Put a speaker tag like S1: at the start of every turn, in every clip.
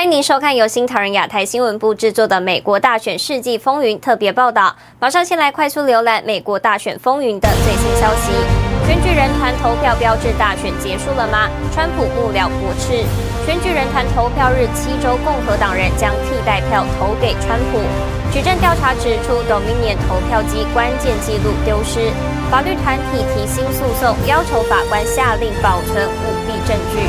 S1: 欢迎您收看由新唐人亚太新闻部制作的《美国大选世纪风云》特别报道。马上先来快速浏览美国大选风云的最新消息。选举人团投票标志大选结束了吗？川普幕僚驳斥。选举人团投票日七州，共和党人将替代票投给川普。举证调查指出，Dominion 投票机关键记录丢失。法律团体提新诉讼，要求法官下令保存舞弊证据。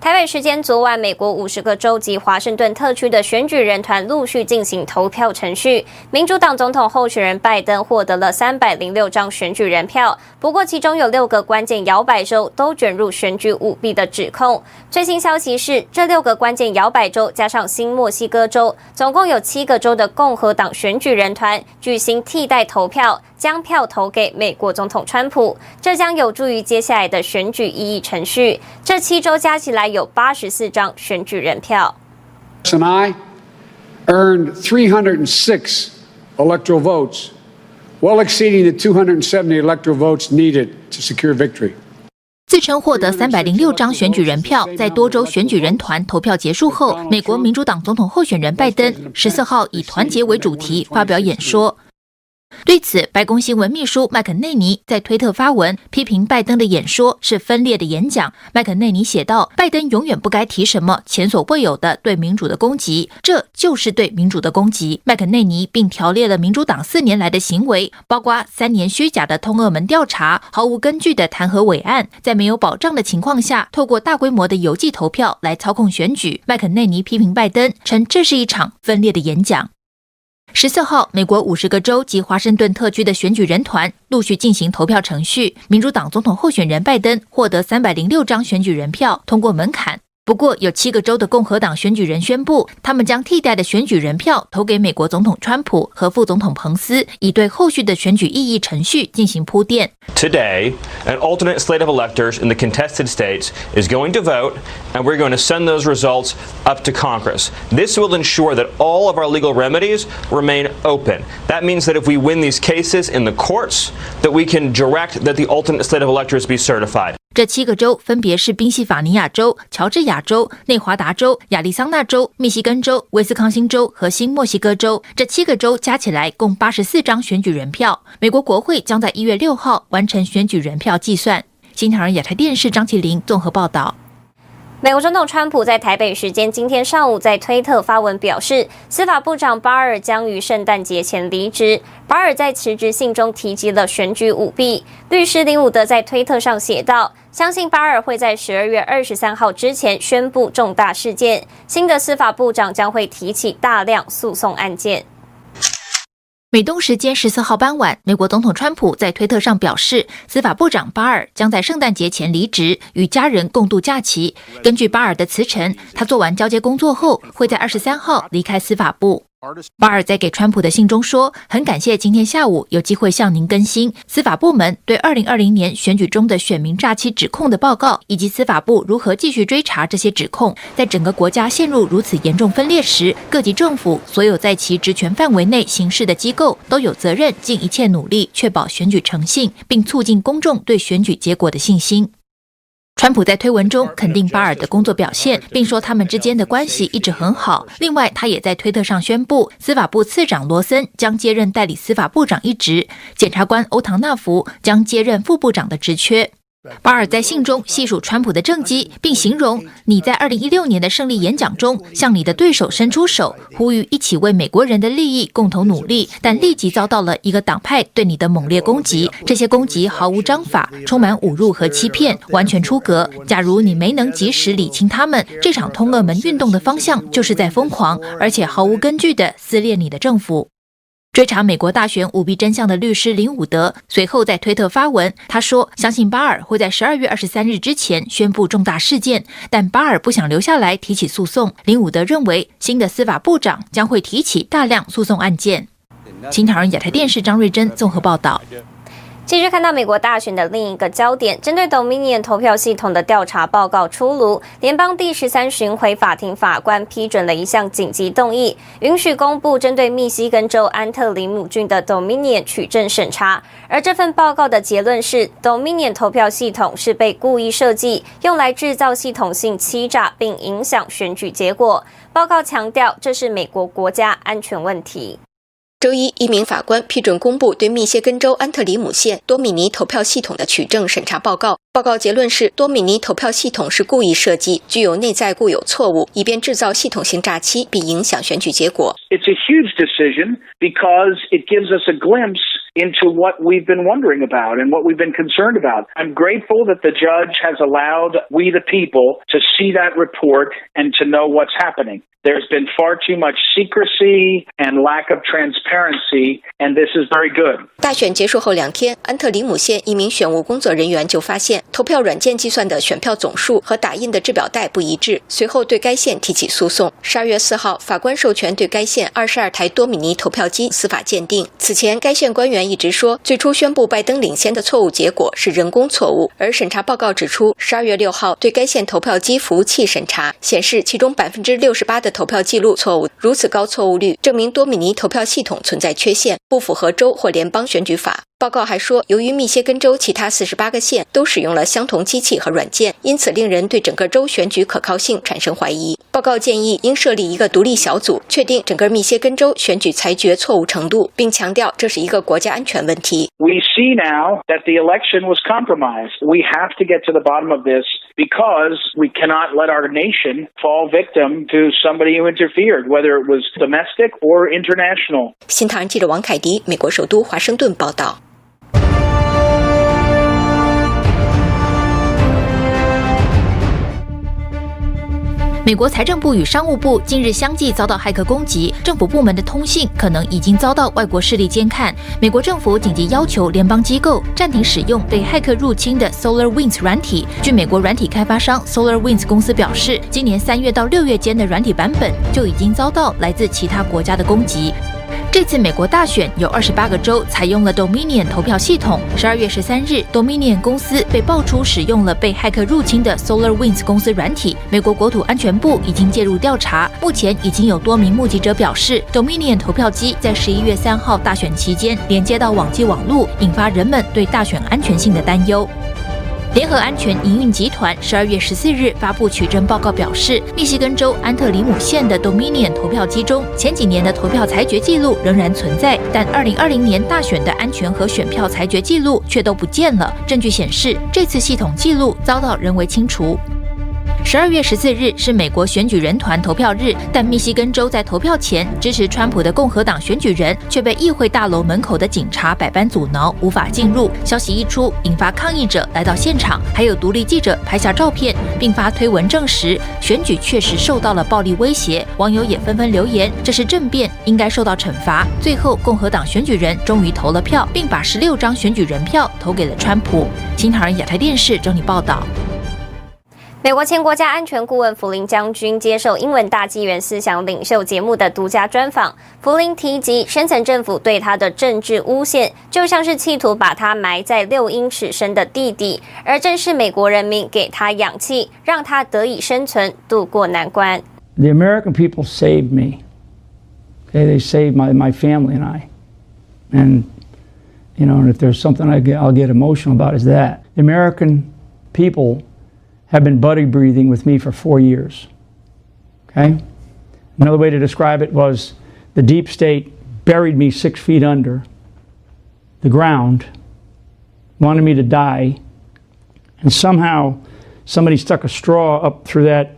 S1: 台北时间昨晚，美国五十个州及华盛顿特区的选举人团陆续进行投票程序。民主党总统候选人拜登获得了三百零六张选举人票，不过其中有六个关键摇摆州都卷入选举舞弊的指控。最新消息是，这六个关键摇摆州加上新墨西哥州，总共有七个州的共和党选举人团举行替代投票。将票投给美国总统川普，这将有助于接下来的选举异议程序。这七州加起来有八十四张选举人票。
S2: And I earned 306 electoral votes, well exceeding the 270 electoral votes needed to secure victory.
S3: 自称获得三百零六张选举人票，在多州选举人团投票结束后，美国民主党总统候选人拜登十四号以团结为主题发表演说。对此，白宫新闻秘书麦肯内尼在推特发文批评拜登的演说是分裂的演讲。麦肯内尼写道：“拜登永远不该提什么前所未有的对民主的攻击，这就是对民主的攻击。”麦肯内尼并条列了民主党四年来的行为，包括三年虚假的通俄门调查、毫无根据的弹劾伪案，在没有保障的情况下，透过大规模的邮寄投票来操控选举。麦肯内尼批评拜登，称这是一场分裂的演讲。十四号，美国五十个州及华盛顿特区的选举人团陆续进行投票程序。民主党总统候选人拜登获得三百零六张选举人票，通过门槛。不过，有七个州的共和党选举人宣布，他们将替代的选举人票投给美国总统川普和副总统彭斯，以对后续的选举异议程序进行铺垫。
S4: Today, an alternate slate of electors in the contested states is going to vote, and we're going to send those results up to Congress. This will ensure that all of our legal remedies remain open. That means that if we win these cases in the courts, that we can direct that the alternate slate of electors be certified.
S3: 这七个州分别是宾夕法尼亚州、乔治亚州、内华达州、亚利桑那州、密西根州、威斯康星州和新墨西哥州。这七个州加起来共八十四张选举人票。美国国会将在一月六号完成选举人票计算。新唐人亚太电视张启玲综合报道。
S1: 美国总统川普在台北时间今天上午在推特发文表示，司法部长巴尔将于圣诞节前离职。巴尔在辞职信中提及了选举舞弊。律师林伍德在推特上写道：“相信巴尔会在十二月二十三号之前宣布重大事件，新的司法部长将会提起大量诉讼案件。”
S3: 美东时间十四号傍晚，美国总统川普在推特上表示，司法部长巴尔将在圣诞节前离职，与家人共度假期。根据巴尔的辞呈，他做完交接工作后，会在二十三号离开司法部。巴尔在给川普的信中说：“很感谢今天下午有机会向您更新司法部门对二零二零年选举中的选民诈欺指控的报告，以及司法部如何继续追查这些指控。在整个国家陷入如此严重分裂时，各级政府所有在其职权范围内行事的机构都有责任尽一切努力确保选举诚信，并促进公众对选举结果的信心。”川普在推文中肯定巴尔的工作表现，并说他们之间的关系一直很好。另外，他也在推特上宣布，司法部次长罗森将接任代理司法部长一职，检察官欧唐纳福将接任副部长的职缺。巴尔在信中细数川普的政绩，并形容你在二零一六年的胜利演讲中向你的对手伸出手，呼吁一起为美国人的利益共同努力，但立即遭到了一个党派对你的猛烈攻击。这些攻击毫无章法，充满侮辱和欺骗，完全出格。假如你没能及时理清他们，这场通俄门运动的方向就是在疯狂而且毫无根据地撕裂你的政府。追查美国大选舞弊真相的律师林伍德随后在推特发文，他说：“相信巴尔会在十二月二十三日之前宣布重大事件，但巴尔不想留下来提起诉讼。”林伍德认为，新的司法部长将会提起大量诉讼案件。新唐人亚太电视张瑞珍综合报道。
S1: 继续看到美国大选的另一个焦点，针对 Dominion 投票系统的调查报告出炉，联邦第十三巡回法庭法官批准了一项紧急动议，允许公布针对密西根州安特里姆郡的 Dominion 取证审查。而这份报告的结论是，Dominion 投票系统是被故意设计，用来制造系统性欺诈，并影响选举结果。报告强调，这是美国国家安全问题。
S5: 周一，一名法官批准公布对密歇根州安特里姆县多米尼投票系统的取证审查报告。报告结论是，多米尼投票系统是故意设计，具有内在固有错误，以便制造系统性诈欺，并影响选举结果。
S6: It's a huge decision because it gives us a glimpse into what we've been wondering about and what we've been concerned about. I'm grateful that the judge has allowed we the people to see that report and to know what's happening. There's been far too much secrecy and lack of transparency, and this is very good.
S5: 大选结束后两天，安特里姆县一名选务工作人员就发现 投票软件计算的选票总数和打印的制表带不一致，随后对该县提起诉讼。十二月四号，法官授权对该县二十二台多米尼投票机司法鉴定。此前，该县官员一直说，最初宣布拜登领先的错误结果是人工错误，而审查报告指出，十二月六号对该县投票机服务器审查显示，其中百分之六十八的投票记录错误，如此高错误率，证明多米尼投票系统存在缺陷，不符合州或联邦选举法。报告还说，由于密歇根州其他四十八个县都使用了相同机器和软件，因此令人对整个州选举可靠性产生怀疑。报告建议应设立一个独立小组，确定整个密歇根州选举裁决错误程度，并强调这是一个国家安全问题。
S6: We see now that the election was compromised. We have to get to the bottom of this because we cannot let our nation fall victim to somebody who interfered, whether it was domestic or international.
S5: 新唐人记者王凯迪，美国首都华盛顿报道。
S3: 美国财政部与商务部近日相继遭到骇客攻击，政府部门的通信可能已经遭到外国势力监看。美国政府紧急要求联邦机构暂停使用被骇客入侵的 SolarWinds 软体。据美国软体开发商 SolarWinds 公司表示，今年三月到六月间的软体版本就已经遭到来自其他国家的攻击。这次美国大选有二十八个州采用了 Dominion 投票系统。十二月十三日，Dominion 公司被爆出使用了被骇客入侵的 SolarWinds 公司软体。美国国土安全部已经介入调查。目前已经有多名目击者表示，Dominion 投票机在十一月三号大选期间连接到网际网路，引发人们对大选安全性的担忧。联合安全营运集团十二月十四日发布取证报告，表示，密西根州安特里姆县的 Dominion 投票机中，前几年的投票裁决记录仍然存在，但二零二零年大选的安全和选票裁决记录却都不见了。证据显示，这次系统记录遭到人为清除。十二月十四日是美国选举人团投票日，但密西根州在投票前支持川普的共和党选举人却被议会大楼门口的警察百般阻挠，无法进入。消息一出，引发抗议者来到现场，还有独立记者拍下照片，并发推文证实选举确实受到了暴力威胁。网友也纷纷留言：“这是政变，应该受到惩罚。”最后，共和党选举人终于投了票，并把十六张选举人票投给了川普。新唐人亚太电视整理报道。
S1: 美国前国家安全顾问弗林将军接受英文大纪元思想领袖节目的独家专访。弗林提及，深层政府对他的政治诬陷，就像是企图把他埋在六英尺深的地底，而正是美国人民给他氧气，让他得以生存，度过难关。
S7: The American people saved me. Okay, they saved my my family and I. And you know, and if there's something I get, I'll get emotional about is that the American people. Have been buddy breathing with me for four years. Okay? Another way to describe it was the deep state buried me six feet under the ground, wanted me to die, and somehow somebody stuck a straw up through that,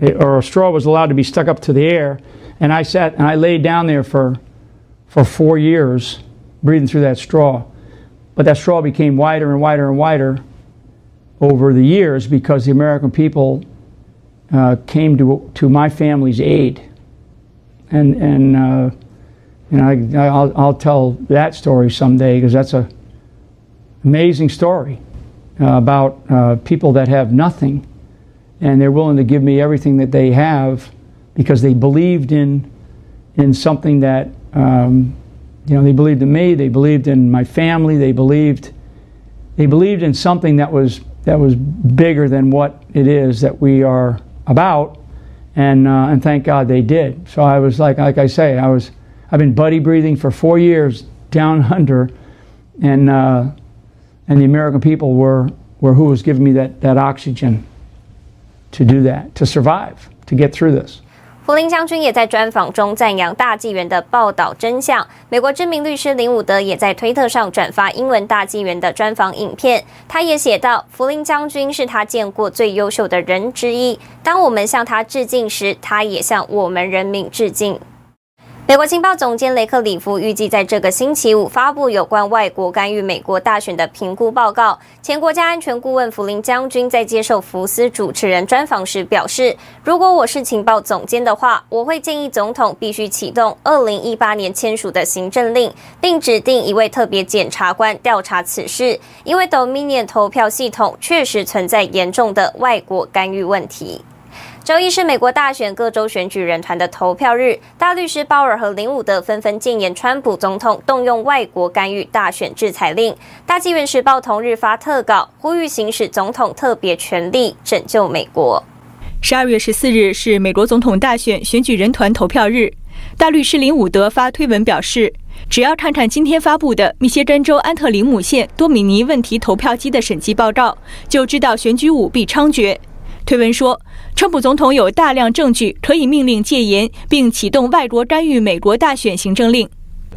S7: or a straw was allowed to be stuck up to the air, and I sat and I laid down there for, for four years, breathing through that straw. But that straw became wider and wider and wider over the years because the American people uh, came to, to my family's aid. And, and uh, you know, I, I'll, I'll tell that story someday because that's an amazing story uh, about uh, people that have nothing and they're willing to give me everything that they have because they believed in, in something that um, You know, they believed in me. They believed in my family. They believed, they believed in something that was that was bigger than what it is that we are about. And uh, and thank God they did. So I was like, like I say, I was, I've been buddy breathing for four years down under, and uh, and the American people were were who was giving me that that oxygen to do that, to survive, to get through this.
S1: 福林将军也在专访中赞扬大纪元的报道真相。美国知名律师林伍德也在推特上转发英文大纪元的专访影片。他也写道：“福林将军是他见过最优秀的人之一。当我们向他致敬时，他也向我们人民致敬。”美国情报总监雷克里夫预计在这个星期五发布有关外国干预美国大选的评估报告。前国家安全顾问弗林将军在接受福斯主持人专访时表示：“如果我是情报总监的话，我会建议总统必须启动二零一八年签署的行政令，并指定一位特别检察官调查此事，因为 Dominion 投票系统确实存在严重的外国干预问题。”周一是美国大选各州选举人团的投票日，大律师鲍尔和林伍德纷纷建言，川普总统动用外国干预大选制裁令。大纪元时报同日发特稿，呼吁行使总统特别权力拯救美国。
S8: 十二月十四日是美国总统大选选举人团投票日，大律师林伍德发推文表示，只要看看今天发布的密歇根州安特林姆县多米尼问题投票机的审计报告，就知道选举舞弊猖獗。推文说，川普总统有大量证据可以命令戒严，并启动外国干预美国大选行政令。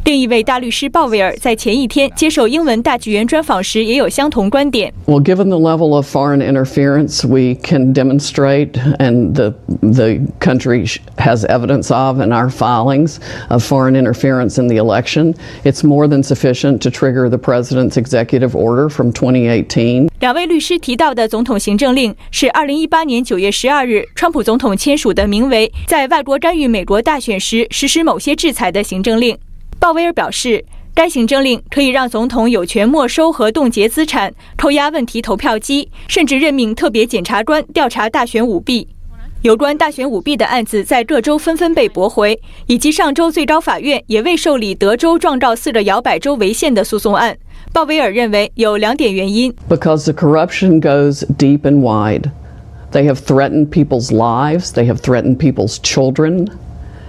S8: 另一位大律师鲍威尔在前一天接受英文大纪元专访时，也有相同观点。
S9: Well, given the level of foreign interference we can demonstrate, and the the country has evidence of in our filings of foreign interference in the election, it's more than sufficient to trigger the president's executive order from 2018.
S8: 两位律师提到的总统行政令是二零一八年九月十二日，川普总统签署的，名为《在外国干预美国大选时实施某些制裁》的行政令。 鲍威尔表示，该行政令可以让总统有权没收和冻结资产、扣押问题投票机，甚至任命特别检察官调查大选舞弊。有关大选舞弊的案子在各州纷纷被驳回，以及上周最高法院也未受理德州状告四个摇摆州违宪的诉讼案。鲍威尔认为有两点原因
S9: ：Because the corruption goes deep and wide, they have threatened people's lives, they have threatened people's children.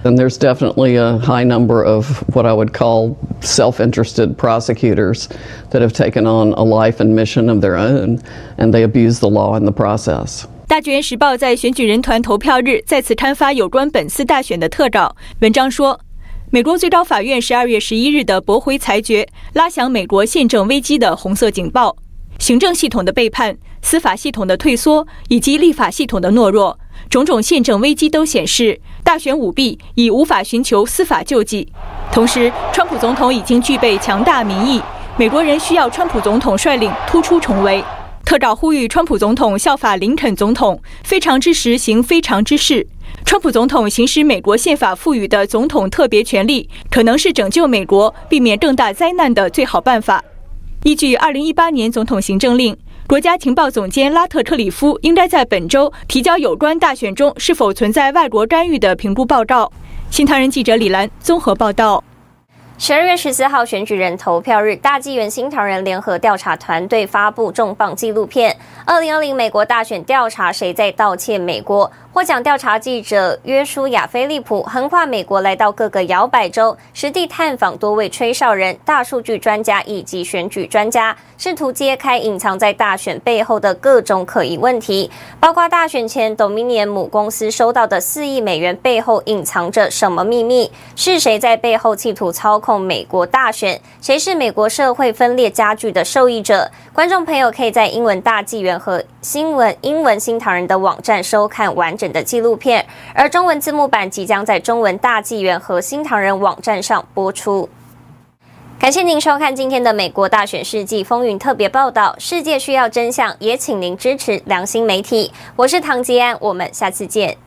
S9: And there's definitely a high number of what I would call self-interested prosecutors that have taken on a life and mission of their own, and they abuse the law in the process.
S8: 大纪元时报在选举人团投票日再次刊发有关本次大选的特稿，文章说，美国最高法院十二月十一日的驳回裁决，拉响美国宪政危机的红色警报。行政系统的背叛、司法系统的退缩以及立法系统的懦弱，种种宪政危机都显示，大选舞弊已无法寻求司法救济。同时，川普总统已经具备强大民意，美国人需要川普总统率领突出重围。特稿呼吁川普总统效法林肯总统，非常之时行非常之事。川普总统行使美国宪法赋予的总统特别权力，可能是拯救美国、避免更大灾难的最好办法。依据二零一八年总统行政令，国家情报总监拉特克里夫应该在本周提交有关大选中是否存在外国干预的评估报告。新唐人记者李兰综合报道。
S1: 十二月十四号选举人投票日，大纪元新唐人联合调查团队发布重磅纪录片《二零二零美国大选调查：谁在盗窃美国》。获奖调查记者约书亚·菲利普横跨美国，来到各个摇摆州，实地探访多位吹哨人、大数据专家以及选举专家，试图揭开隐藏在大选背后的各种可疑问题，包括大选前 Dominion 母公司收到的四亿美元背后隐藏着什么秘密？是谁在背后企图操控美国大选？谁是美国社会分裂加剧的受益者？观众朋友可以在英文大纪元和新闻英文新唐人的网站收看完整的纪录片，而中文字幕版即将在中文大纪元和新唐人网站上播出。感谢您收看今天的美国大选世纪风云特别报道。世界需要真相，也请您支持良心媒体。我是唐吉安，我们下次见。